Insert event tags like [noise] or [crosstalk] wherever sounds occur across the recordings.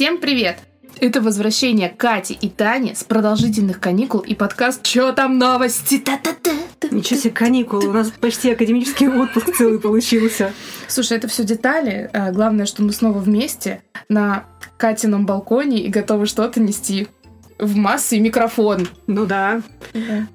Всем привет! Это возвращение Кати и Тани с продолжительных каникул и подкаст «Чё там новости?» Та-та-та. Ничего себе каникулы, у нас почти академический отпуск целый получился. Слушай, это все детали. А, Главное, что мы снова вместе на Катином балконе и готовы что-то нести в массы и микрофон. Ну да.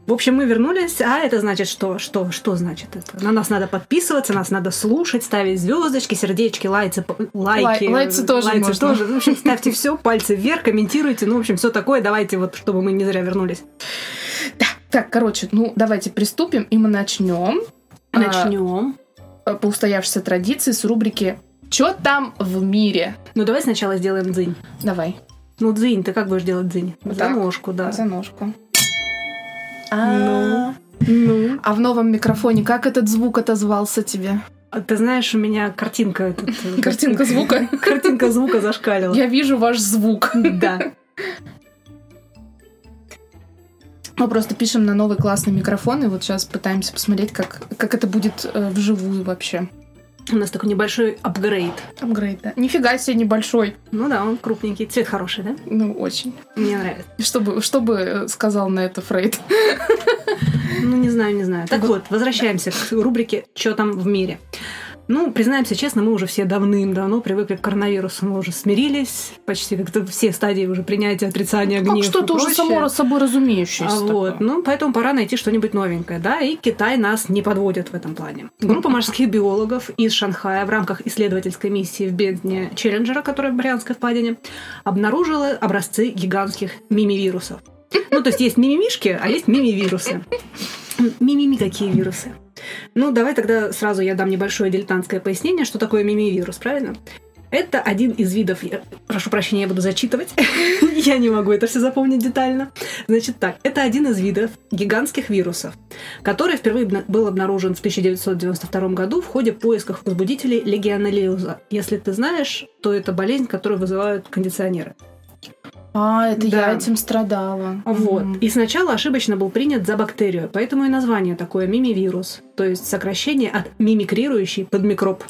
В общем, мы вернулись, а это значит что? Что, что значит это? На нас надо подписываться, нас надо слушать, ставить звездочки, сердечки, лайцы, лайки. Лай- лайцы тоже можно. тоже. В общем, ставьте все, пальцы вверх, комментируйте, ну, в общем, все такое. Давайте вот, чтобы мы не зря вернулись. Да. Так, короче, ну давайте приступим, и мы начнем. а, Начнем. по устоявшейся традиции с рубрики «Чё там в мире?» Ну, давай сначала сделаем дзынь. Давай. Ну, дзынь, ты как будешь делать дзынь? Вот За так? ножку, да. За ножку. Ну. А Ну. а в новом микрофоне как этот звук отозвался тебе? А Ты знаешь, у меня картинка... этот, э, [laughs] Картинка звука. [laughs] Картинка звука зашкалила. Я вижу ваш звук. [laughs] Да. Мы просто пишем на новый классный микрофон, и вот сейчас пытаемся посмотреть, как, как это будет э, вживую вообще. У нас такой небольшой апгрейд. Апгрейд, да. Нифига себе небольшой. Ну да, он крупненький. Цвет хороший, да? Ну, очень. Мне нравится. Что бы, что бы э, сказал на это Фрейд? Ну, не знаю, не знаю. Так вот, возвращаемся к рубрике «Чё там в мире?». Ну, признаемся честно, мы уже все давным-давно привыкли к коронавирусу, мы уже смирились, почти как-то все стадии уже принятия, отрицания, Как гнев что-то уже само собой разумеющееся. А вот, ну, поэтому пора найти что-нибудь новенькое, да, и Китай нас не подводит в этом плане. Группа морских биологов из Шанхая в рамках исследовательской миссии в бездне Челленджера, которая в Марианской впадине, обнаружила образцы гигантских мимивирусов. Ну, то есть есть мимимишки, а есть мимивирусы. Мимими какие вирусы? Ну, давай тогда сразу я дам небольшое дилетантское пояснение, что такое мимивирус, правильно? Это один из видов, я прошу прощения, я буду зачитывать, [laughs] я не могу это все запомнить детально. Значит так, это один из видов гигантских вирусов, который впервые был обнаружен в 1992 году в ходе поисков возбудителей легионеллеза. Если ты знаешь, то это болезнь, которую вызывают кондиционеры. А, это Да. я этим страдала. Вот. Мгм. И сначала ошибочно был принят за бактерию, поэтому и название такое мимивирус, то есть сокращение от мимикрирующий под микроб.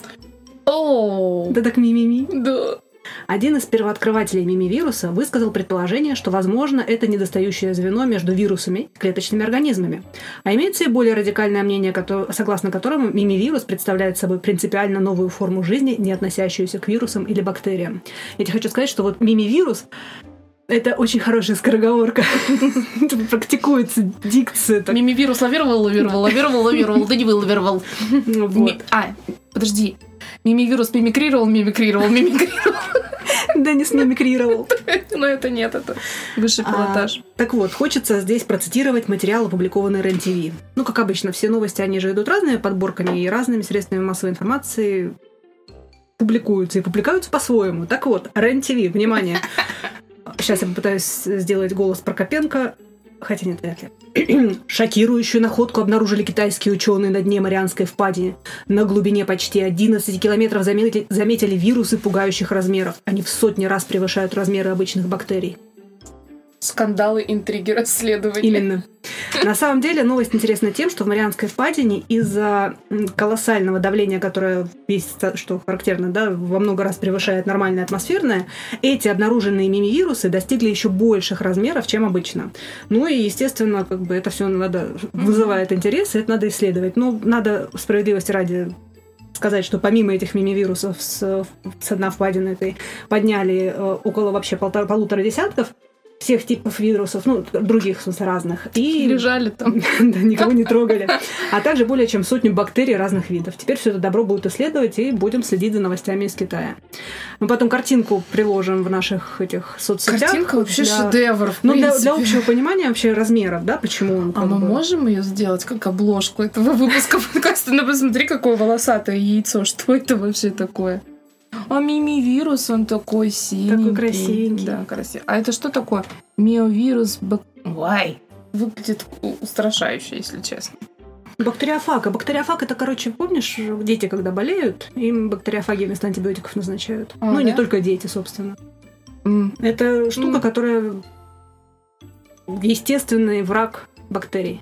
О, Да так мимими. да. Один из первооткрывателей мимивируса высказал предположение, что, возможно, это недостающее звено между вирусами и клеточными организмами. А имеется и более радикальное мнение, согласно которому мимивирус представляет собой принципиально новую форму жизни, не относящуюся к вирусам или бактериям. Я тебе хочу сказать, что вот мимивирус это очень хорошая скороговорка. [laughs] Практикуется дикция. так. Мимивирус лавировал, лавировал, лавировал, лавировал, да не вылавировал. Ну, вот. А, подожди. Мимивирус мимикрировал, мимикрировал, мимикрировал. Да не смимикрировал. [laughs] Но это нет, это высший А, пилотаж. Так вот, хочется здесь процитировать материал, опубликованный РЕН-ТВ. Ну, как обычно, все новости, они же идут разными подборками и разными средствами массовой информации публикуются и публикуются по-своему. Так вот, РЕН-ТВ, внимание. [laughs] Сейчас я попытаюсь сделать голос Прокопенко. Хотя нет, вряд ли. [clears throat] Шокирующую находку обнаружили китайские ученые на дне Марианской впадины. На глубине почти 11 километров заметили, заметили вирусы пугающих размеров. Они в сотни раз превышают размеры обычных бактерий. Скандалы, интриги, расследования. Именно. На самом деле новость интересна тем, что в Марианской впадине из-за колоссального давления, которое есть, что характерно, да, во много раз превышает нормальное атмосферное, эти обнаруженные мимивирусы достигли еще больших размеров, чем обычно. Ну и, естественно, как бы это все надо вызывает интерес, и это надо исследовать. Ну, надо справедливости ради сказать, что помимо этих мимивирусов с, с дна впадины этой подняли э, около вообще полтора, полутора десятков всех типов вирусов, ну, других, в смысле, разных. И Лежали там. [laughs] да, никого не трогали. А также более чем сотню бактерий разных видов. Теперь все это добро будут исследовать и будем следить за новостями из Китая. Мы потом картинку приложим в наших этих соцсетях. Картинка вообще Для- шедевр. в Ну, для, для общего понимания вообще размеров, да, почему он А мы бы- можем ее сделать как обложку этого выпуска [laughs] подкаста? Ну, посмотри, какое волосатое яйцо. Что это вообще такое? А мимивирус, он такой синенький. красивенький. Да, красивый. А это что такое? Миовирус... бак- Вай. Выглядит устрашающе, если честно. Бактериофаг. А бактериофаг это, короче, помнишь, дети, когда болеют, им бактериофаги вместо антибиотиков назначают. А, ну, не да? только дети, собственно. М, Это штука, М. которая естественный враг бактерий.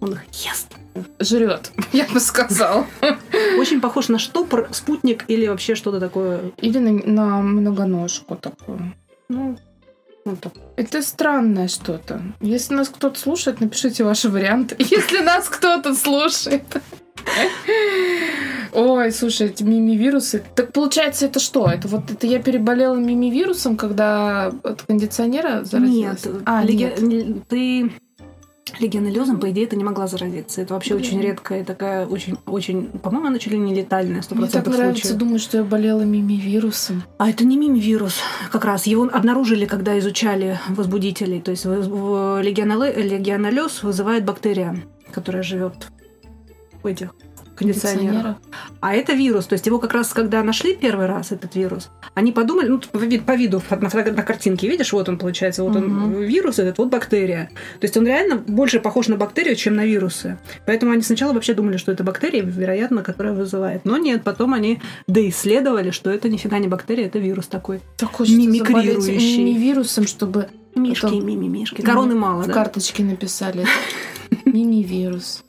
Он их ест. Жрет, [laughs] я бы сказала. Очень похож на штопор, спутник или вообще что-то такое. Или на, на многоножку такую. Ну, вот так. Это странное что-то. Если нас кто-то слушает, напишите ваши варианты. [laughs] Если нас кто-то слушает. Ой, слушай, эти мимивирусы. Так получается, это что? Это вот это я переболела мимивирусом, когда от кондиционера заразилась? Нет, А, леги- нет. не- ты легионеллезом, по идее, ты не могла заразиться. Это вообще Блин. очень редкая такая, очень, очень, по-моему, она чуть ли не летальная, сто Мне так нравится случаев. думать, что я болела мимивирусом. А это не мимивирус, как раз. Его обнаружили, когда изучали возбудителей. То есть легионеллез вызывает бактерия, которая живет в этих кондиционерах. А это вирус. То есть его как раз, когда нашли первый раз этот вирус, они подумали, ну, по, вид- по виду, на, на картинке, видишь, вот он получается, вот он Мгм. вирус этот, вот бактерия. То есть он реально больше похож на бактерию, чем на вирусы. Поэтому они сначала вообще думали, что это бактерия, вероятно, которая вызывает. Но нет, потом они доисследовали, что это нифига не бактерия, это вирус такой. Так хочется Мимикрирующий. мимивирусом, чтобы Мишки, мимимишки. Короны мало, в да? карточке написали. Мимивирус.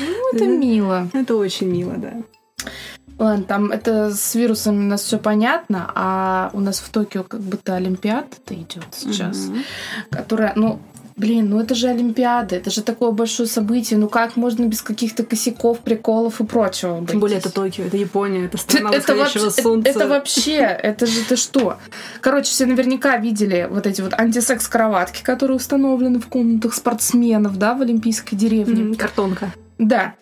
Ну, это мило. Это очень мило, да. Ладно, там это с вирусами у нас все понятно, а у нас в Токио как будто Олимпиада-то идет сейчас, Мгм. которая, ну, блин, ну это же Олимпиада, это же такое большое событие, ну как можно без каких-то косяков, приколов и прочего Тем более это? Токио, это Япония, это Это, страна это восходящего вообще, солнца. это вообще, это же ты что? Короче, все наверняка видели вот эти вот антисекс-кроватки, которые установлены в комнатах спортсменов, да, в Олимпийской деревне. М, Картонка. Да.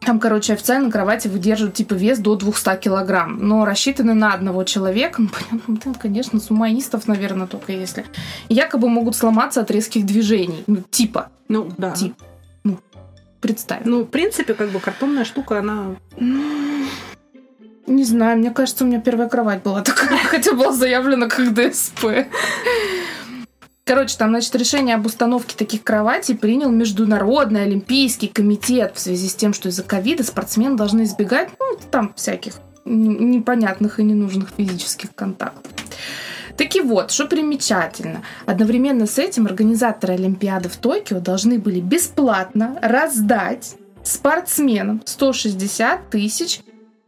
Там, короче, официально кровати выдерживают типа вес до 200 килограмм, но рассчитаны на одного человека. Ну, понятно, блин, конечно, сумаистов, наверное, только если. И якобы могут сломаться от резких движений. Ну, типа, Ну, да. Тип. представь. Ну, в принципе, как бы картонная штука, она... Ну, Не знаю, мне кажется, у меня первая кровать была такая, [laughs] хотя была заявлена как ДСП. Короче, там, значит, решение об установке таких кроватей принял Международный Олимпийский комитет в связи с тем, что из-за ковида спортсмены должны избегать, ну, там, всяких непонятных и ненужных физических контактов. Таки вот, что примечательно, одновременно с этим организаторы Олимпиады в Токио должны были бесплатно раздать спортсменам 160 тысяч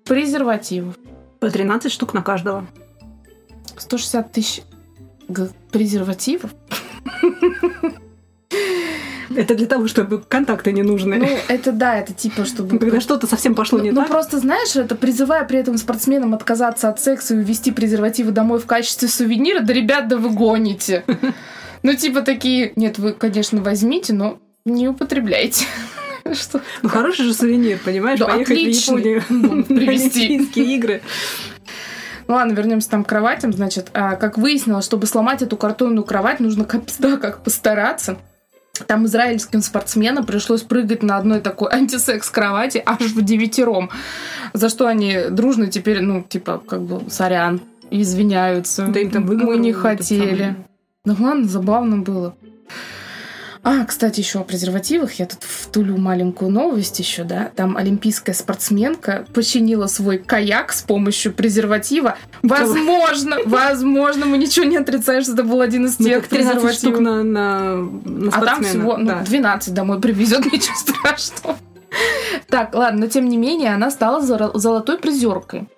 презервативов. По 13 штук на каждого. 160 тысяч презервативов? Это для того, чтобы контакты не нужны. Ну, это да, это типа, чтобы... Когда что-то совсем пошло Ну, не ну, так. просто знаешь, это призывая при этом спортсменам отказаться от секса и увезти презервативы домой в качестве сувенира, да, ребят, да вы гоните. Ну, типа такие, нет, вы, конечно, возьмите, но не употребляйте. [laughs] Что? Ну, хороший же сувенир, понимаешь? Да, Поехать отличный. в Японию Ну, на привезти. [laughs] Олимпийские игры. Ну ладно, вернемся там к кроватям. Значит, а, как выяснилось, чтобы сломать эту картонную кровать, нужно капста [laughs] как постараться. Там израильским спортсменам пришлось прыгать на одной такой антисекс-кровати аж в девятером. За что они дружно теперь, ну, типа, как бы, сорян, извиняются. Да им там Мы не хотели. Ну ладно, забавно было. А, кстати, еще о презервативах. Я тут втулю маленькую новость еще, да. Там олимпийская спортсменка починила свой каяк с помощью презерватива. Возможно, [laughs] возможно, мы ничего не отрицаем, что это был один из Ну, тех как 13 штук на, на, на А там всего ну, Да. 12 домой привезет, [laughs] ничего страшного. Так, ладно, но тем не менее, она стала золотой призеркой.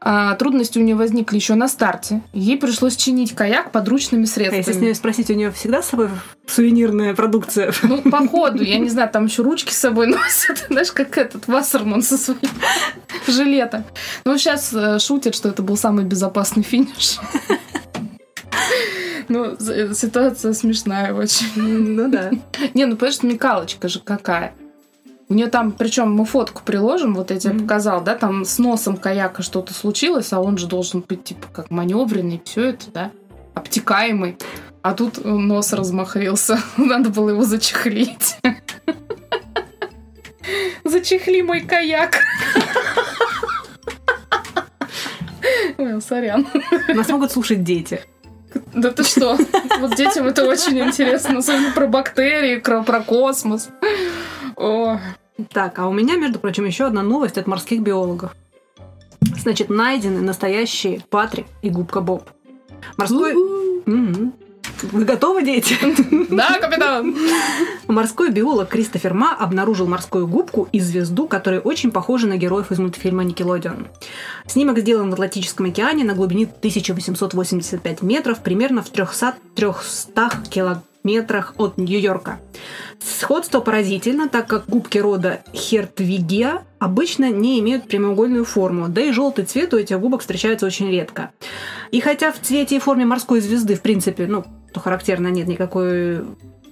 А, трудности у нее возникли еще на старте. Ей пришлось чинить каяк подручными А если с средствами. нее спросить, у нее всегда с собой сувенирная продукция? Ну, походу, я не знаю, там еще ручки с собой [laughs] носят, знаешь, как этот Вассерман со своим [laughs] жилетом. Ну, сейчас шутят, что это был самый безопасный финиш. [laughs] Ну, з- ситуация смешная очень. Ну да. Не, ну, понимаешь, смекалочка же какая. У нее там, причем мы фотку приложим, вот я тебе Мгм. показал, да, там с носом каяка что-то случилось, а он же должен быть, типа, как маневренный, все это, да, обтекаемый. А тут э, нос размахрился. [laughs] Надо было его зачехлить. [laughs] Зачехли мой каяк. [laughs] Ой, сорян. Нас могут слушать дети. Да ты что? Вот детям это очень интересно. Особенно про бактерии, про космос. О, Так, а у меня, между прочим, еще одна новость от морских биологов. Значит, найдены настоящие Патрик и губка Боб. Морской... Мгм. Вы готовы, дети? Да, капитан! Морской биолог Кристофер Ма обнаружил морскую губку и звезду, которые очень похожи на героев из мультфильма «Никелодеон». Снимок сделан в Атлантическом океане на глубине 1885 метров, примерно в 300, 300 километрах от Нью-Йорка. Сходство поразительно, так как губки рода Хертвигия обычно не имеют прямоугольную форму, да и желтый цвет у этих губок встречается очень редко. И хотя в цвете и форме морской звезды, в принципе, ну, то характерно нет никакой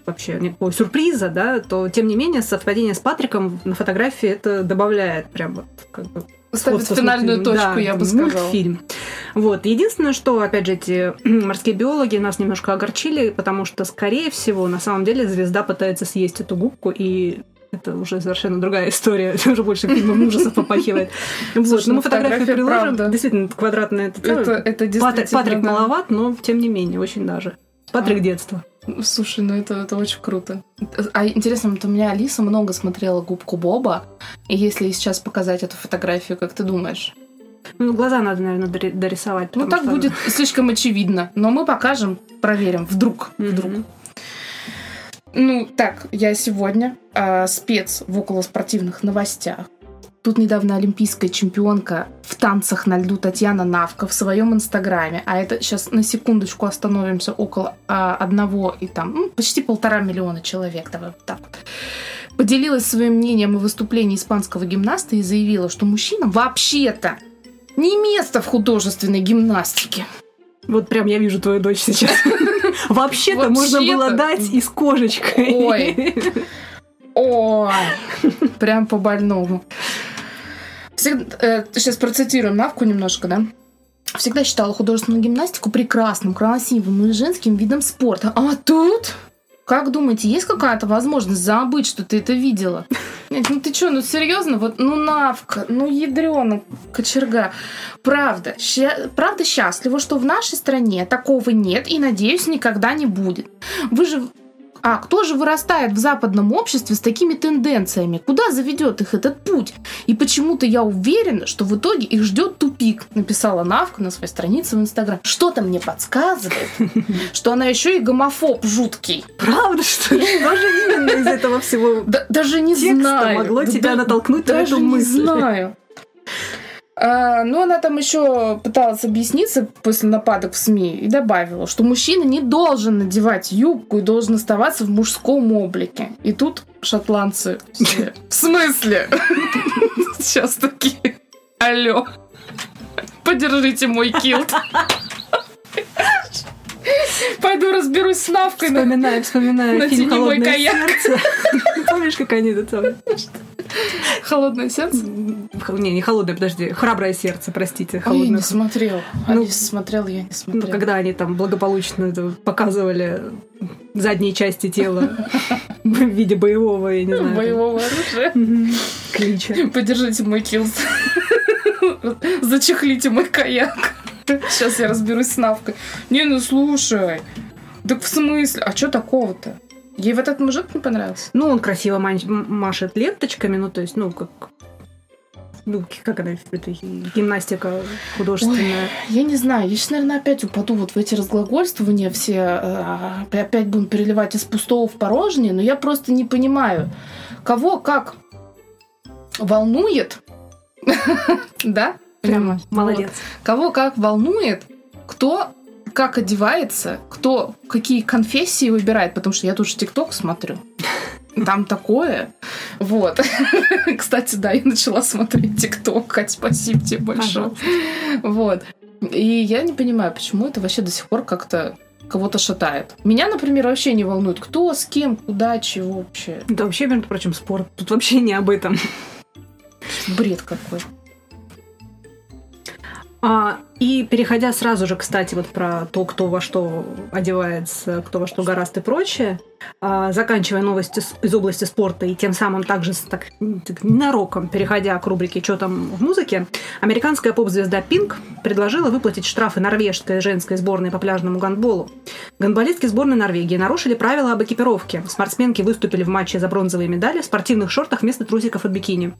вообще никакого сюрприза, да, то тем не менее совпадение с Патриком на фотографии это добавляет прям вот как бы Ставит финальную точку, да, я бы сказала. Мультфильм. Вот. Единственное, что, опять же, эти [clears throat] морские биологи нас немножко огорчили, потому что, скорее всего, на самом деле звезда пытается съесть эту губку, и это уже совершенно другая [laughs] история. Это уже больше фильмом ужасов попахивает. [laughs] Слушай, ну, мы фотографию приложим. Действительно, квадратная. Это, действительно... Патрик маловат, но тем не менее, очень даже. Патрик А. детства. Слушай, ну это, это очень круто. А интересно, вот у меня Алиса много смотрела губку Боба. И если сейчас показать эту фотографию, как ты думаешь? Ну, глаза надо, наверное, дори- дорисовать. Ну так что- будет слишком очевидно. Но мы покажем, проверим. Вдруг. Вдруг. Мгм. Ну, так, я сегодня а, спец в околоспортивных новостях. Тут недавно олимпийская чемпионка в танцах на льду Татьяна Навка в своем инстаграме, а это сейчас на секундочку остановимся около а, одного и там ну, почти полтора миллиона человек, давай вот так вот. Поделилась своим мнением о выступлении испанского гимнаста и заявила, что мужчинам вообще-то не место в художественной гимнастике. Вот прям я вижу твою дочь сейчас. [laughs] Вообще-то можно было дать и с кожечкой. Ой. [laughs] Ой, прям по больному. сейчас процитируем Навку немножко, да? Всегда считала художественную гимнастику прекрасным, красивым и женским видом спорта. А тут? Как думаете, есть какая-то возможность забыть, что ты это видела? [laughs] Нет, ну ты что, ну серьезно? Вот, ну Навка, ну ядрёна, кочерга. Правда, ща- правда счастлива, что в нашей стране такого нет и, надеюсь, никогда не будет. Вы же а кто же вырастает в западном обществе с такими тенденциями? Куда заведет их этот путь? И почему-то я уверена, что в итоге их ждет тупик, написала Навка на своей странице в Инстаграм. Что-то мне подсказывает, [laughs] что она еще и гомофоб жуткий. Правда, что ли? Что же именно из этого всего Да- даже не знаю. могло тебя натолкнуть на даже эту не мысль? знаю. А, ну, она там еще пыталась объясниться после нападок в СМИ и добавила, что мужчина не должен надевать юбку и должен оставаться в мужском облике. И тут шотландцы все. В смысле? [laughs] [laughs] Сейчас такие. Алло. Подержите мой килт. [laughs] [laughs] Пойду разберусь с навкой. на- Вспоминаю, вспоминаю Натяни фильм «Холодное каяк». сердце». [laughs] Помнишь, как они это самое? Холодное сердце? Не, не холодное, подожди. Храброе сердце, простите. Ой, я Холодное не смотрел. Ну, Алиса смотрел, я не Ну, смотрела. когда они там благополучно показывали задние части тела [laughs] в виде боевого, я не знаю. там, Боевого оружия. клича. Подержите мой килс. Зачехлите мой каяк. Сейчас я разберусь с Навкой. Не, ну слушай. Так в смысле? А что такого-то? Ей вот этот мужик не понравился? Ну, он красиво машет ленточками, ну, то есть, ну, как... Ну, как она, это гимнастика художественная. Я не знаю, я сейчас, наверное, опять упаду вот в эти разглагольствования все, э, опять будем переливать из пустого в порожнее, но я просто не понимаю, кого как волнует, [laughs] да? Прямо. Молодец. Кого как волнует, кто как одевается, кто какие конфессии выбирает, потому что я тут же ТикТок смотрю. [laughs] Там такое. Вот. [laughs] Кстати, да, я начала смотреть ТикТок. Кать, спасибо тебе большое. Вот. И я не понимаю, почему это вообще до сих пор как-то кого-то шатает. Меня, например, вообще не волнует, кто, с кем, куда, чего вообще. Это вообще, между прочим, спорт. Тут вообще не об этом. Бред какой. А, и переходя сразу же, кстати, вот про то, кто во что одевается, кто во что гораст и прочее, а, заканчивая новости из области спорта и тем самым также так, так ненароком переходя к рубрике «Что там в музыке», американская поп-звезда Пинк предложила выплатить штрафы норвежской женской сборной по пляжному гандболу. Гандболистки сборной Норвегии нарушили правила об экипировке. Спортсменки выступили в матче за бронзовые медали в спортивных шортах вместо трусиков от бикини.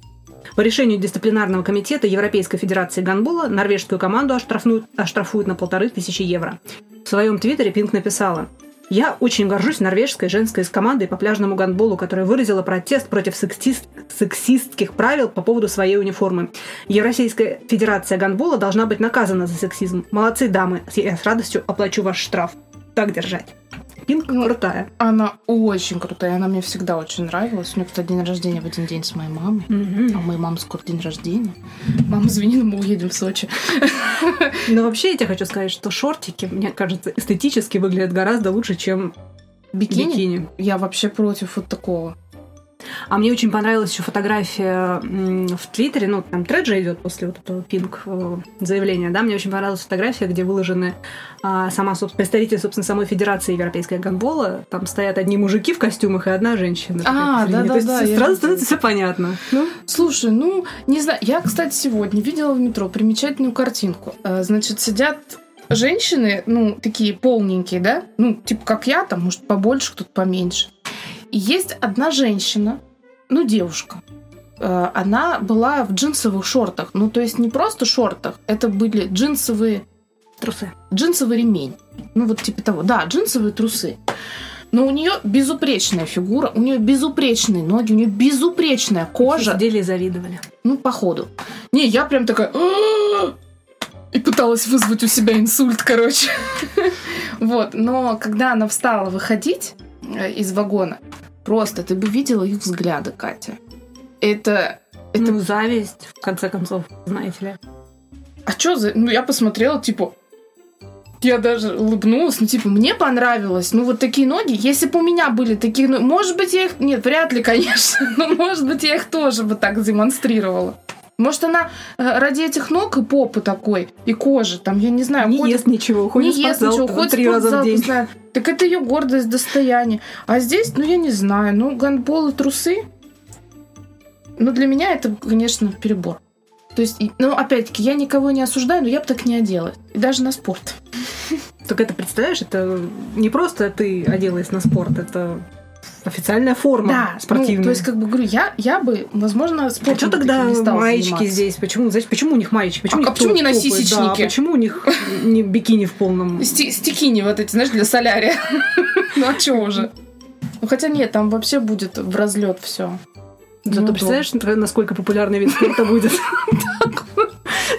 По решению дисциплинарного комитета Европейской Федерации гандбола норвежскую команду оштрафнуют, оштрафуют на полторы тысячи евро. В своем твиттере Пинк написала Я очень горжусь норвежской женской командой по пляжному гандболу, которая выразила протест против сексист... сексистских правил по поводу своей униформы. Евросийская федерация гандбола должна быть наказана за сексизм. Молодцы, дамы. Я с радостью оплачу ваш штраф. Так держать. Пинк Ну, крутая. Она очень крутая, она мне всегда очень нравилась. У нее, кстати, день рождения в один день с моей мамой. А у моей мамы скоро день рождения. Мама, извини, но мы уедем в Сочи. [laughs] Но вообще я тебе хочу сказать, что шортики, мне кажется, эстетически выглядят гораздо лучше, чем Бикини? бикини. Я вообще против вот такого. А мне очень понравилась еще фотография в Твиттере, ну, там тред же идет после вот этого пинг э, заявления, да, мне очень понравилась фотография, где выложены а, сама, собственно, представитель, собственно, самой Федерации Европейского гандбола, там стоят одни мужики в костюмах и одна женщина. А, То есть я сразу становится все понятно. Ну, Слушай, ну, не знаю. Я, кстати, сегодня видела в метро примечательную картинку. Э, Значит, сидят женщины, ну, такие полненькие, да? Ну, типа как я, там, может, побольше, кто-то поменьше. И есть одна женщина, ну, девушка. Э, Она была в джинсовых шортах. Ну, то есть не просто шортах, это были джинсовые трусы. джинсовый ремень. Ну, вот типа того. Да, джинсовые трусы. Но у нее безупречная фигура, у нее безупречные ноги, у нее безупречная кожа. Сидели и завидовали. Ну, походу. Не, я прям такая... И пыталась вызвать у себя инсульт, короче. [laughs] Вот. Но когда она встала выходить из вагона, просто ты бы видела их взгляды, Катя. Это... Это... Ну, зависть, в конце концов, знаете ли. А что за... Ну, я посмотрела, типа... Я даже улыбнулась, ну, типа, мне понравилось. Ну, вот такие ноги. Если бы у меня были такие ноги... Может быть, я их... Нет, вряд ли, конечно. [laughs] Но, может быть, я их тоже бы так демонстрировала. Может, она э, ради этих ног и попы такой, и кожи, там, я не знаю, Не ходит- ест ничего, ходит не ест ничего, ходит три раза в день. постоянно. Так это ее гордость, достояние. А здесь, ну, я не знаю, ну, гандбол и трусы, ну, для меня это, конечно, перебор. То есть, ну, опять-таки, я никого не осуждаю, но я бы так не оделась. И даже на спорт. Так это, представляешь, это не просто ты оделась на спорт, это официальная форма да, спортивная. Ну, то есть, как бы, говорю, я, я бы, возможно, а спортом что бы тогда не стала маечки заниматься. здесь? Почему, знаете, почему у них маечки? Почему, А- у них а почему не на сисечнике? Да, почему у них не бикини в полном? Сти- стикини вот эти, знаешь, для солярия. [laughs] Ну, а чего уже? Ну, хотя нет, там вообще будет в разлет все. Зато Ну, представляешь, насколько популярный вид спорта будет? [laughs]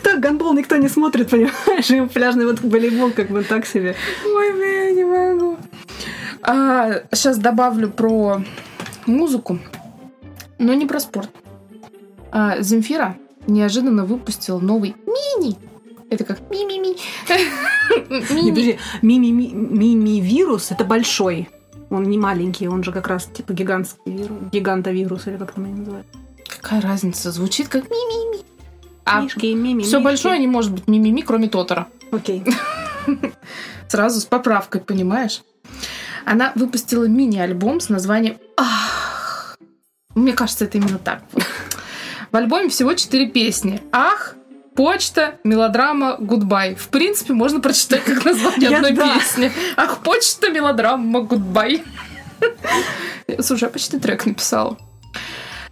Так, гандбол никто не смотрит, понимаешь? Пляжный вот волейбол как бы так себе. Ой, я не могу. Сейчас добавлю про музыку, но не про спорт. А, Земфира неожиданно выпустила новый мини. Это как ми-ми-ми. Не, [laughs] Мини. подожди, мими- мими-вирус это большой. Он не маленький, он же как раз типа гигантский вирус, гигантовирус, или как там они называют. Какая разница? Звучит как ми-ми-ми. А Мишки, мими, все большое не может быть ми-ми-ми, кроме Тоторо. Окей. [laughs] Сразу с поправкой, понимаешь? Она выпустила мини-альбом с названием «Ах». Мне кажется, это именно так. В альбоме всего четыре песни. «Ах», «Почта», «Мелодрама», «Goodbye». В принципе, можно прочитать как название одной песни. «Ах, почта, мелодрама, goodbye». Слушай, я почти трек написала.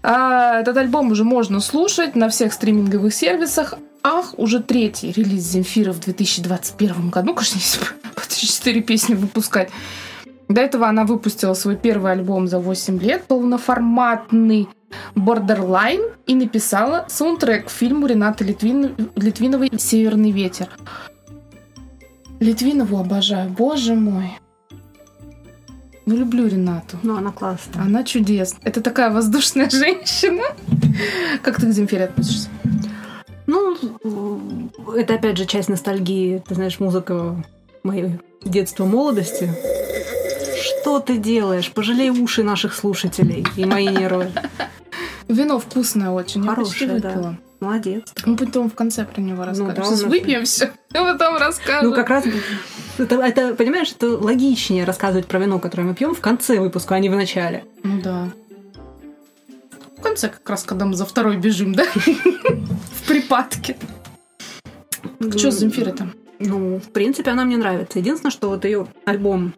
А, этот альбом уже можно слушать на всех стриминговых сервисах. Ах, уже третий релиз Земфира в 2021 году. Конечно, если бы [laughs] по 4 песни выпускать. До этого она выпустила свой первый альбом за 8 лет, полноформатный Borderline, и написала саундтрек к фильму Ренаты Литвин... Литвиновой «Северный ветер». Литвинову обожаю, боже мой. Ну, люблю Ренату. Ну, она классная. Она чудесна. Это такая воздушная [laughs] женщина. Как ты к Земфире относишься? Ну, это опять же часть ностальгии. Ты знаешь, музыка моего детства, молодости. Что ты делаешь? Пожалей уши наших слушателей и мои нервы. Вино вкусное очень. Я почти Хорошее, да. Молодец. Мы потом в конце про него расскажем. да, Сейчас у нас- выпьем все, а [laughs] потом расскажем. Ну, как раз это, это, понимаешь, это логичнее рассказывать про вино, которое мы пьем в конце выпуска, а не в начале. Ну да. В конце как раз, когда мы за второй бежим, да? [laughs] В припадке. Что с Земфирой там? Ну, в принципе, она мне нравится. Единственное, что вот ее альбом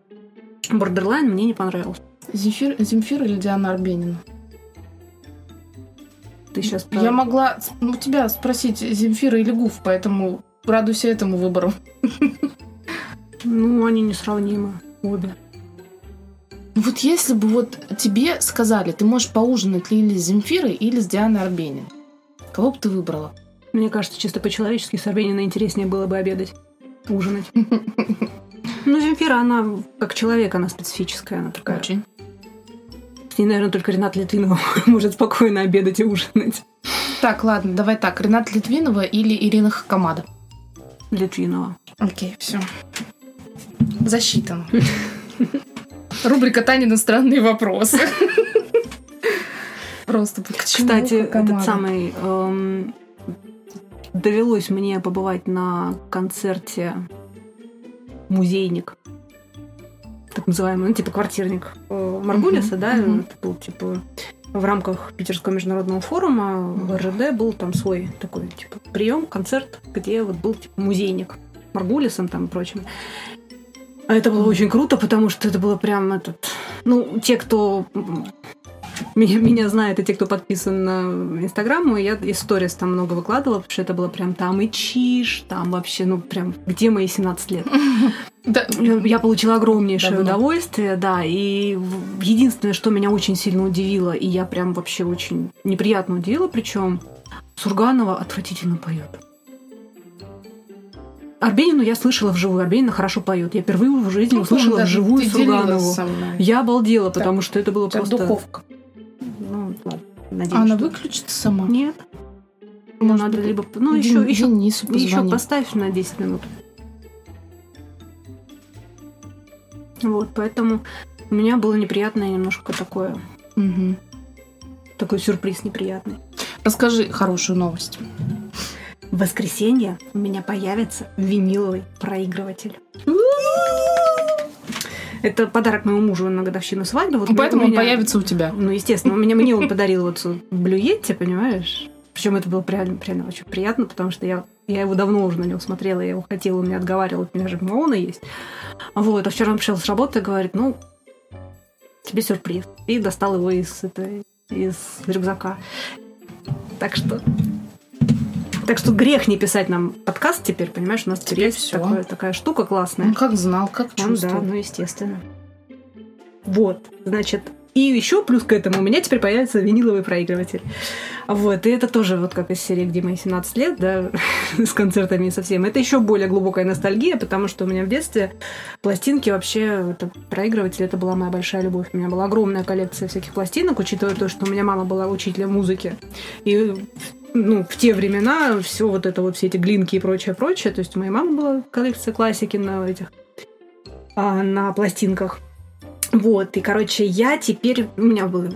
Borderline мне не понравился. Земфир, Земфира или Диана Арбенина? Ты сейчас Я могла у тебя спросить Земфира или Гуф, поэтому радуйся этому выбору. Ну, они несравнимы. Обе. Ну вот если бы вот тебе сказали, ты можешь поужинать или с Земфирой, или с Дианой Арбенин, кого бы ты выбрала? Мне кажется, чисто по-человечески с Арбениной интереснее было бы обедать, ужинать. [laughs] Ну, Земфира, она как человек, она специфическая, она такая. Очень. Ней, наверное, только Ренат Литвинова [laughs] может спокойно обедать и ужинать. Так, ладно, давай так. Ренат Литвинова или Ирина Хакамада? Литвинова. Окей, все. Засчитано. Рубрика Танины странные вопросы. Просто почему Кстати, этот самый... эм, довелось мне побывать на концерте «Музейник», так называемый, ну, типа квартирник э, Маргулиса, да, это был, типа, в рамках Питерского международного форума в РЖД был там свой такой, типа, прием, концерт, где вот был, типа, музейник Маргулисом там и прочим. А это было очень круто, потому что это было прям этот... Ну, те, кто меня, меня знает, и те, кто подписан на Инстаграм, я из сторис там много выкладывала, потому что это было прям там и чиш, там вообще, ну, прям, где мои 17 лет? [laughs] Да, Я получила огромнейшее Давно. удовольствие, да, и единственное, что меня очень сильно удивило, и я прям вообще очень неприятно удивила, причем Сурганова отвратительно поет. Арбенину я слышала вживую, Арбенина хорошо поет. Я впервые в жизни ну, услышала даже вживую Сурганову. Я обалдела, потому что это было тебя просто... духовка. Надеюсь, А она что- выключится сама? Нет. Ну, Может надо либо... Ну, Ден- еще, еще, Денису еще поставь на 10 минут. Вот, поэтому у меня было неприятное немножко такое, Мгм. такой сюрприз неприятный. Расскажи хорошую новость. В воскресенье у меня появится виниловый проигрыватель. Это подарок моему мужу на годовщину свадьбы. Вот Поэтому у он меня- появится у тебя. Ну, естественно, у меня, мне он подарил вот блюетти, понимаешь? Причем это было реально, реально очень приятно, потому что я, я его давно уже на него смотрела, я его хотела, он мне отговаривал, у меня же Милона есть. Вот, а вчера он пришел с работы и говорит, ну, тебе сюрприз. И достал его из, этой, из рюкзака. Так что... Так что грех не писать нам подкаст теперь, понимаешь? У нас теперь Теперь есть такое- такая штука классная. Он как знал, как Ну да, чувствовал. ну естественно. Вот, значит, и еще плюс к этому у меня теперь появится виниловый проигрыватель. Вот, и это тоже вот как из серии, где мои 17 лет, да, [laughs] с концертами и со всем. Это еще более глубокая ностальгия, потому что у меня в детстве пластинки вообще, это проигрыватель, это была моя большая любовь. У меня была огромная коллекция всяких пластинок, учитывая то, что у меня мама была учителем музыки. И ну, в те времена все вот это вот, все эти глинки и прочее, прочее. То есть у моей мамы была коллекция классики на этих, а, на пластинках. Вот, и, короче, я теперь... У меня был...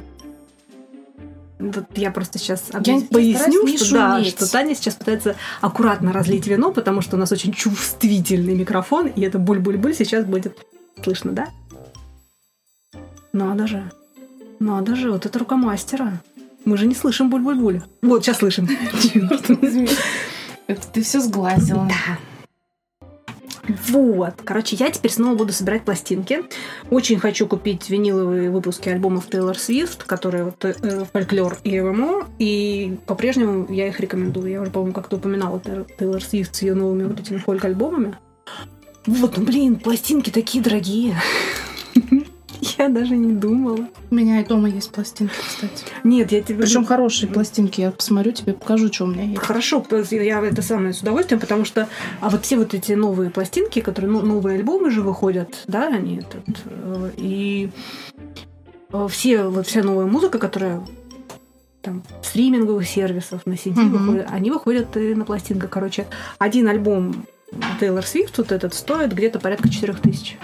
Вот я просто сейчас Я поясню, что, да, что Таня сейчас пытается аккуратно разлить вино, потому что у нас очень чувствительный микрофон, и это буль-буль-буль сейчас будет слышно, да? Надо же. Надо же, вот это рука мастера. Мы же не слышим буль-буль-буль. Вот, сейчас слышим. Это [laughs] ты все сглазила. Вот. Короче, я теперь снова буду собирать пластинки. Очень хочу купить виниловые выпуски альбомов Тейлор Свифт, которые вот э, фольклор и ММО. И по-прежнему я их рекомендую. Я уже, по-моему, как-то упоминала Тей- Тейлор Свифт с ее новыми вот этими фольк-альбомами. Вот, ну блин, пластинки такие дорогие. Я даже не думала. У меня и дома есть пластинки, кстати. Нет, я тебе... Причем хорошие пластинки. Я посмотрю, тебе покажу, что у меня есть. Хорошо, я это самое с удовольствием, потому что а вот все вот эти новые пластинки, которые ну, новые альбомы же выходят, да, они этот, э, и э, все вот вся новая музыка, которая там стриминговых сервисов на CD Мгм. выходит, они выходят и на пластинках. Короче, один альбом Тейлор Свифт вот этот стоит где-то порядка 4000.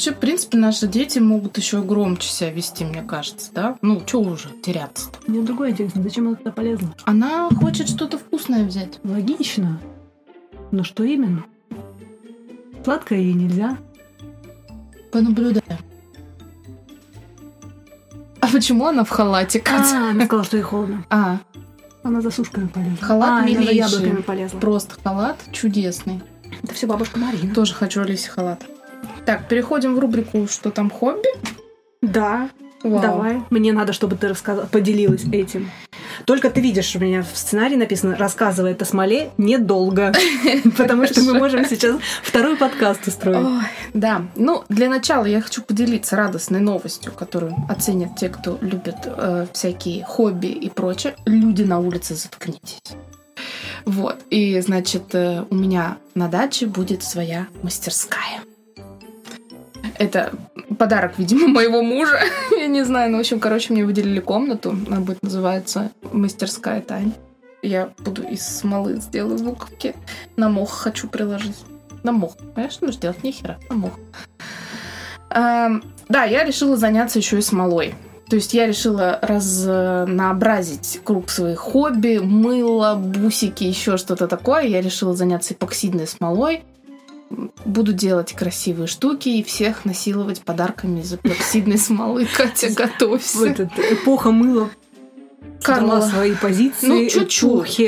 Вообще, в принципе, наши дети могут еще громче себя вести, мне кажется, да? Ну, что уже теряться-то? Мне другое интересно, зачем это туда полезно? Она хочет что-то вкусное взять. Логично. Но что именно? Сладкое ей нельзя. Понаблюдаем. А почему она в халате, Катя? А, она сказала, что ей холодно. А, Она за сушками полезла. Халат а, она милейший. яблоками полезла. просто халат чудесный. Это все бабушка Марина. Тоже хочу Алисе халат. Так, переходим в рубрику «Что там хобби?» Да, Вау. давай. Мне надо, чтобы ты рассказала, поделилась этим. Только ты видишь, у меня в сценарии написано «рассказывает о смоле недолго», [laughs] потому что мы можем сейчас второй подкаст устроить. Да, ну для начала я хочу поделиться радостной новостью, которую оценят те, кто любит э, всякие хобби и прочее. Люди на улице, заткнитесь. Вот, и значит, э, у меня на даче будет своя мастерская. Это подарок, видимо, [laughs] моего мужа. Я не знаю, ну, в общем, короче, мне выделили комнату. Она будет называться «Мастерская Тань». Я буду из смолы сделаю буковки. На мох хочу приложить. На мох. Понимаешь, что делать? Нихера. На мох. Эм, да, я решила заняться еще и смолой. То есть я решила разнообразить круг своих хобби, мыло, бусики, еще что-то такое. Я решила заняться эпоксидной смолой буду делать красивые штуки и всех насиловать подарками из эпоксидной [laughs] смолы. Катя, готовься. Вот эта эпоха мыла Карла свои позиции. Ну, чуть-чуть.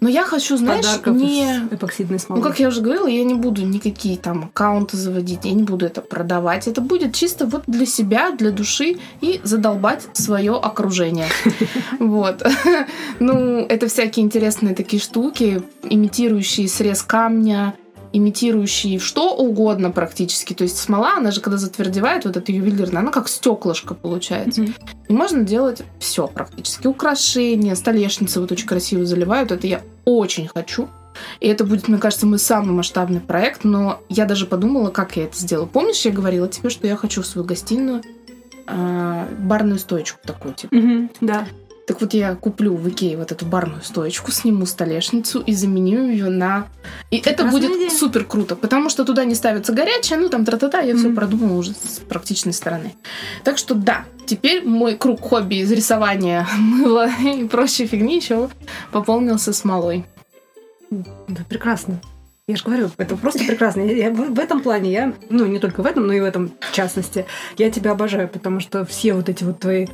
Но я хочу, знаешь, не... эпоксидной смолы. Ну, как я уже говорила, я не буду никакие там аккаунты заводить, я не буду это продавать. Это будет чисто вот для себя, для души и задолбать свое окружение. [laughs] Вот. [laughs] Ну, это всякие интересные такие штуки, имитирующие срез камня, имитирующий что угодно практически. То есть смола, она же когда затвердевает, вот эта ювелирная, она как стеклышко получается. Mm-hmm. И можно делать все практически. Украшения, столешницы вот очень красиво заливают. Это я очень хочу. И это будет, мне кажется, мой самый масштабный проект, но я даже подумала, как я это сделаю. Помнишь, я говорила тебе, что я хочу в свою гостиную э, барную стоечку такую, типа. Mm-hmm, да. Так вот я куплю в Икее вот эту барную стоечку, сниму столешницу и заменю ее на... И это будет идея. супер круто, потому что туда не ставится горячее, ну там тра-та-та, я mm-hmm. все продумала уже с практичной стороны. Так что да, теперь мой круг хобби из рисования, [laughs] мыла и прочей фигни еще пополнился смолой. Да, прекрасно. Я же говорю, это просто прекрасно. Я, в, в этом плане я, ну не только в этом, но и в этом в частности, я тебя обожаю, потому что все вот эти вот твои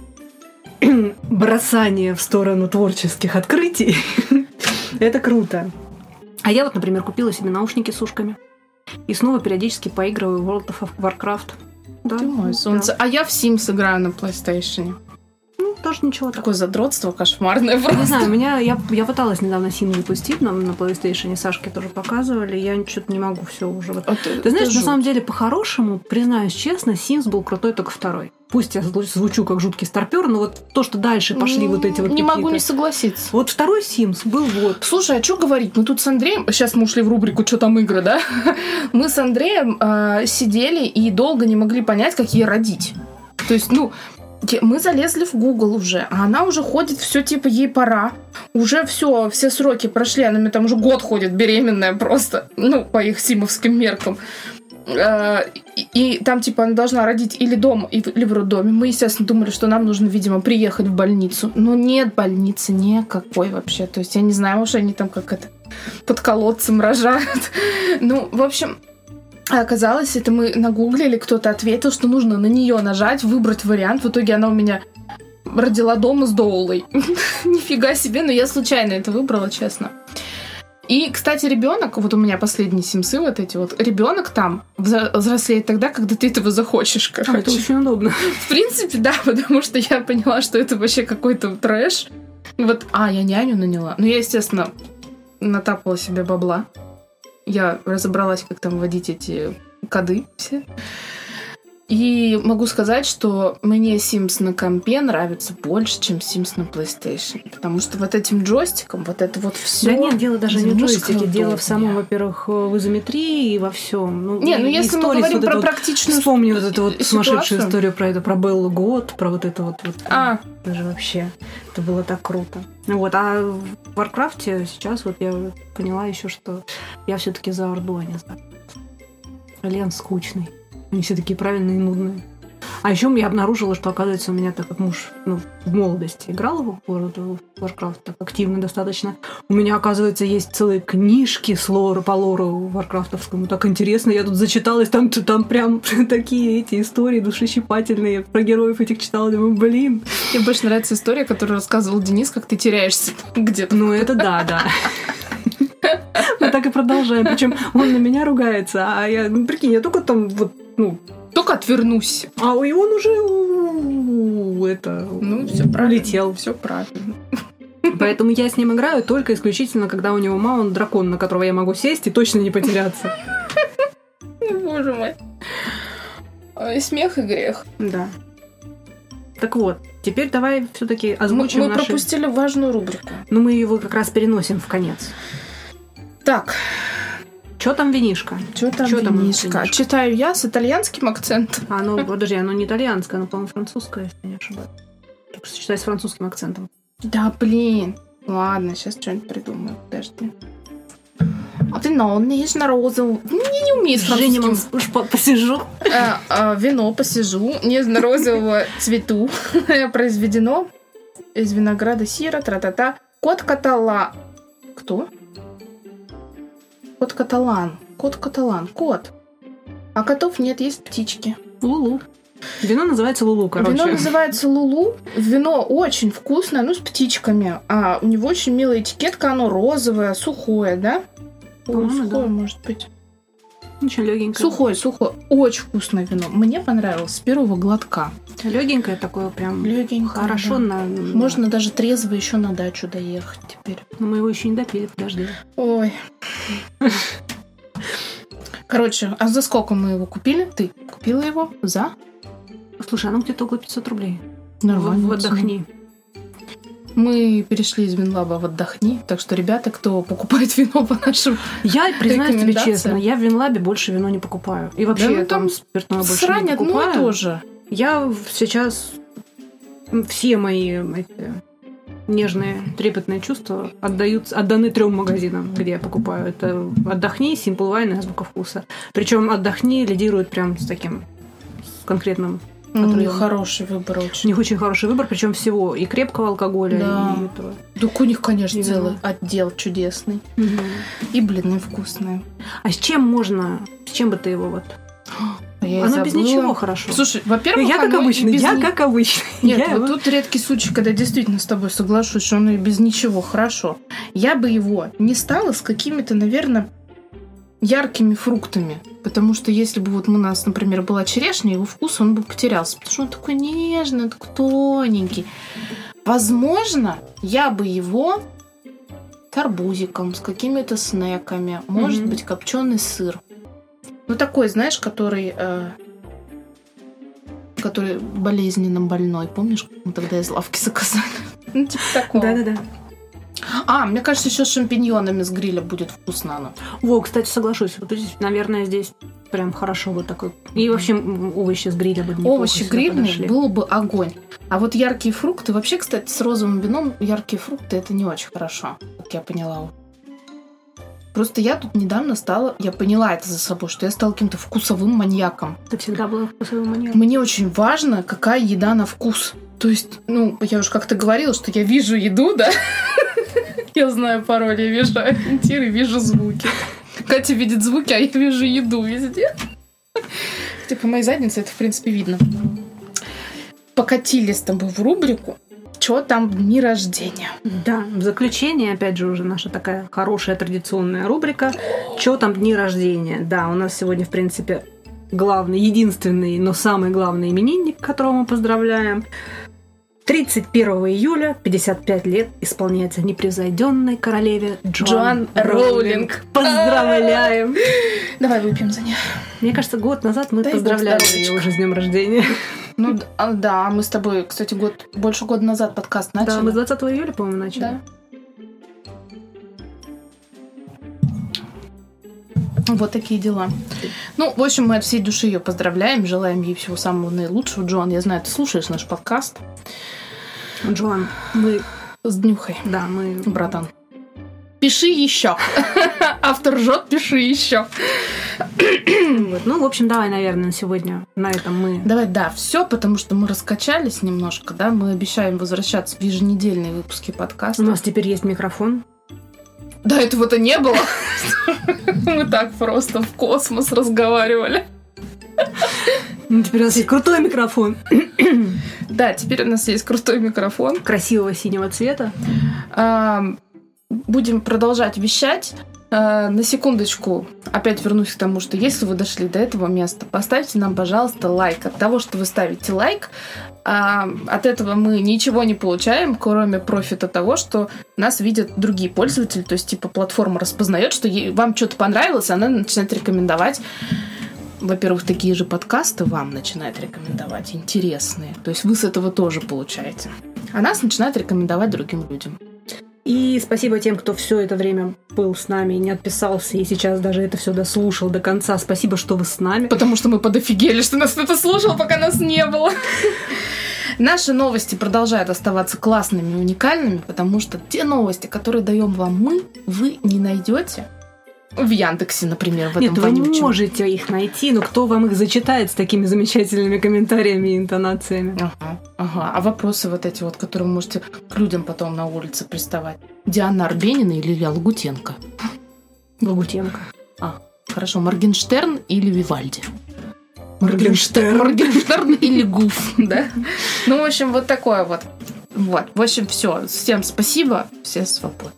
[clears throat] бросание в сторону творческих открытий. [laughs] Это круто. А я вот, например, купила себе наушники с ушками. И снова периодически поигрываю в World of Warcraft. Да, Ты мой солнце. Да. А я в Sims играю на PlayStation. Ну, тоже ничего. Такое задротство кошмарное просто. Не знаю, меня, я, я пыталась недавно Sims запустить нам на PlayStation, Сашке тоже показывали, я что-то не могу все уже. А ты, ты знаешь, на самом деле, по-хорошему, признаюсь честно, Sims был крутой только второй. Пусть я звучу как жуткий старпер, но вот то, что дальше пошли ну, вот эти вот Не могу не согласиться. Вот второй Sims был вот. Слушай, а что говорить? Мы тут с Андреем... Сейчас мы ушли в рубрику «Что там игры», да? [laughs] Мы с Андреем э, сидели и долго не могли понять, какие родить. То есть, ну, мы залезли в Google уже, а она уже ходит, все типа ей пора. Уже все, все сроки прошли, она там уже год ходит беременная просто, ну, по их симовским меркам. Э, и, там, типа, она должна родить или дома, или в роддоме. Мы, естественно, думали, что нам нужно, видимо, приехать в больницу. Но нет больницы никакой вообще. То есть, я не знаю, уж они там как это под колодцем рожают. [laughs] Ну, в общем, оказалось, это мы нагуглили, кто-то ответил, что нужно на нее нажать, выбрать вариант. В итоге она у меня родила дома с Доулой. [laughs] Нифига себе, но я случайно это выбрала, честно. И, кстати, ребенок, вот у меня последние симсы вот эти вот, ребенок там взрослеет тогда, когда ты этого захочешь, короче. А, это очень удобно. [laughs] В принципе, да, [laughs] потому что я поняла, что это вообще какой-то трэш. Вот, а, я няню наняла. Ну, я, естественно, натапала себе бабла. Я разобралась, как там вводить эти коды все. И могу сказать, что мне Sims на компе нравится больше, чем Sims на PlayStation. Потому что вот этим джойстиком, вот это вот все. Да нет, дело даже не в джойстике, дело в самом, во-первых, в изометрии и во всем. Ну, не, ну если мы говорим вот про практичную Вспомни вот эту вот ситуацию. сумасшедшую историю про это, про Беллу Гот, про вот это вот. вот а. Даже вообще. Это было так круто. Вот, а в Варкрафте сейчас вот я поняла еще, что я все-таки за Орду, а не за Альянс скучный. Они все такие правильные и нудные. А еще я обнаружила, что, оказывается, у меня, так как муж ну, в молодости играл в World of Warcraft так активно достаточно, у меня, оказывается, есть целые книжки с лора, по лору варкрафтовскому. Так интересно, я тут зачиталась, там, там прям [laughs] такие эти истории душещипательные про героев этих читала. Думаю, блин. Мне больше нравится история, которую рассказывал Денис, как ты теряешься [laughs] где-то. Ну, это да, да. Мы так и продолжаем. Причем он на меня ругается, а я, ну, прикинь, я только там вот, ну, только отвернусь. А и он уже это ну все правильно. Улетел. Все правильно. Поэтому я с ним играю только исключительно, когда у него маунт дракон, на которого я могу сесть и точно не потеряться. Боже мой. Ой, смех и грех. Да. Так вот, теперь давай все-таки Мы, озвучим мы наши... пропустили важную рубрику. Ну, мы его как раз переносим в конец. Так, Что там винишка? там Чё там винишко? винишко? Читаю я с итальянским акцентом. А, ну, подожди, оно не итальянское, оно, по-моему, французское, если я не ошибаюсь. Только сочетай с французским акцентом. Да, блин. Ладно, сейчас что-нибудь придумаю. Подожди. А ты но нежно-розовый. Ну, Я не умею с Женя, французским. уж по- посижу. Э, э, вино посижу. Нежно-розового цвету. [laughs] Произведено из винограда сира, тра-та-та. Кот катала... Кто? Кот каталан. Кот каталан. Кот. А котов нет, есть птички. Лулу. Вино называется Лулу, короче. Вино называется Лулу. Вино очень вкусное, ну, с птичками. А у него очень милая этикетка, оно розовое, сухое, да? Ой, сухое, да. может быть. Очень легенькое. Сухое, сухое. Очень вкусное вино. Мне понравилось с первого глотка. Легенькое такое прям. Легенькое. Хорошо да. на... Можно даже трезво еще на дачу доехать теперь. Но мы его еще не допили, подожди. Ой. Короче, а за сколько мы его купили? Ты купила его? За? Слушай, оно где-то около 500 рублей. Нормально. В- в отдохни. Мы перешли из Винлаба в отдохни, так что, ребята, кто покупает [laughs] вино по нашим... Я признаюсь тебе честно, я в Винлабе больше вино не покупаю. И вообще Да, ну, там там спиртное больше не Срань одно покупаю. и то же. Я сейчас все мои эти, нежные, трепетные чувства отдают, отданы трем магазинам, где я покупаю. Это «Отдохни», «Simple Wine» и «Азбука вкуса». Причем «Отдохни» лидирует прям с таким конкретным. У Который них хороший выбор У очень. них очень хороший выбор, причем всего и крепкого алкоголя, Да. и этого. Так у них, конечно, И целый вино. отдел чудесный. И блины вкусные. А с чем можно, с чем бы ты его вот? А я Оно без забыла. ничего хорошо. Слушай, во-первых, я как обычно, без я как обычно. [laughs] Нет, Я вот его- тут редкий случай, когда действительно с тобой соглашусь, что оно и без ничего хорошо. Я бы его не стала с какими-то, наверное, яркими фруктами. Потому что если бы вот у нас, например, была черешня, его вкус, он бы потерялся. Потому что он такой нежный, такой тоненький. Возможно, я бы его карбузиком, с какими-то снеками, может Мгм. быть, копченый сыр. Ну, такой, знаешь, который... э, который болезненно больной. Помнишь, мы тогда из лавки заказали? [laughs] Ну, типа такого. Да-да-да. А, мне кажется, еще с шампиньонами с гриля будет вкусно оно. Во, кстати, соглашусь. Вот здесь, наверное, здесь прям хорошо вот такой. И вообще овощи с гриля бы неплохо Овощи грильные было бы огонь. А вот яркие фрукты, вообще, кстати, с розовым вином яркие фрукты это не очень хорошо, как я поняла. Просто я тут недавно стала, я поняла это за собой, что я стала каким-то вкусовым маньяком. Ты всегда была вкусовым маньяком. Мне очень важно, какая еда на вкус. То есть, ну, я уже как-то говорила, что я вижу еду, да? [laughs] Я знаю пароль, я вижу ориентиры, вижу звуки. Катя видит звуки, а я вижу еду везде. Типа, моей заднице это, в принципе, видно. Покатили с тобой в рубрику что там дни рождения. Да, в заключение, опять же, уже наша такая хорошая традиционная рубрика. Что там дни рождения? Да, у нас сегодня, в принципе, главный, единственный, но самый главный именинник, которого мы поздравляем. 31 июля 55 лет исполняется непревзойденной королеве Джоан, Джоан Роулинг. Поздравляем! [laughs] Давай выпьем за нее. Мне кажется, год назад мы Дай поздравляли ее уже с днем рождения. Ну а, да, мы с тобой, кстати, год больше года назад подкаст начали. Да, мы с 20 июля, по-моему, начали. Да. Вот такие дела. Ну, в общем, мы от всей души ее поздравляем, желаем ей всего самого наилучшего. Джоан, я знаю, ты слушаешь наш подкаст. Джоан, мы, С днюхой, да, мы... братан. Пиши еще. [laughs] Автор жжет, пиши еще. Вот. Ну, в общем, давай, наверное, на сегодня на этом мы... Давай, да, все, потому что мы раскачались немножко, да, мы обещаем возвращаться в еженедельные выпуски У подкаста. нас теперь есть микрофон. Да, этого-то не было. [laughs] Мы так просто в космос разговаривали. Ну, теперь у нас есть крутой микрофон. Да, теперь у нас есть крутой микрофон. Красивого синего цвета. Будем продолжать вещать. Э, на секундочку, опять вернусь к тому, что если вы дошли до этого места, поставьте нам, пожалуйста, лайк. От того, что вы ставите лайк, а, от этого мы ничего не получаем, кроме профита того, что нас видят другие пользователи. То есть, типа, платформа распознает, что вам что-то понравилось, она начинает рекомендовать во-первых, такие же подкасты вам начинает рекомендовать, интересные. То есть вы с этого тоже получаете. А нас начинает рекомендовать другим людям. И спасибо тем, кто все это время был с нами и не отписался, и сейчас даже это все дослушал до конца. Спасибо, что вы с нами. Потому что мы подофигели, что нас кто-то слушал, пока нас не было. [laughs] Наши новости продолжают оставаться классными и уникальными, потому что те новости, которые даем вам мы, вы не найдете в Яндексе, например, в этом Нет, вы можете их найти, но кто вам их зачитает с такими замечательными комментариями и интонациями? Ага, ага. А вопросы вот эти вот, которые вы можете к людям потом на улице приставать. Диана Арбенина или Илья Лагутенко? Лагутенко. А, хорошо. Моргенштерн или Вивальди? Моргенштерн. Моргенштерн или Гуф, да? Ну, в общем, вот такое вот. Вот. В общем, все. Всем спасибо. Все свободны.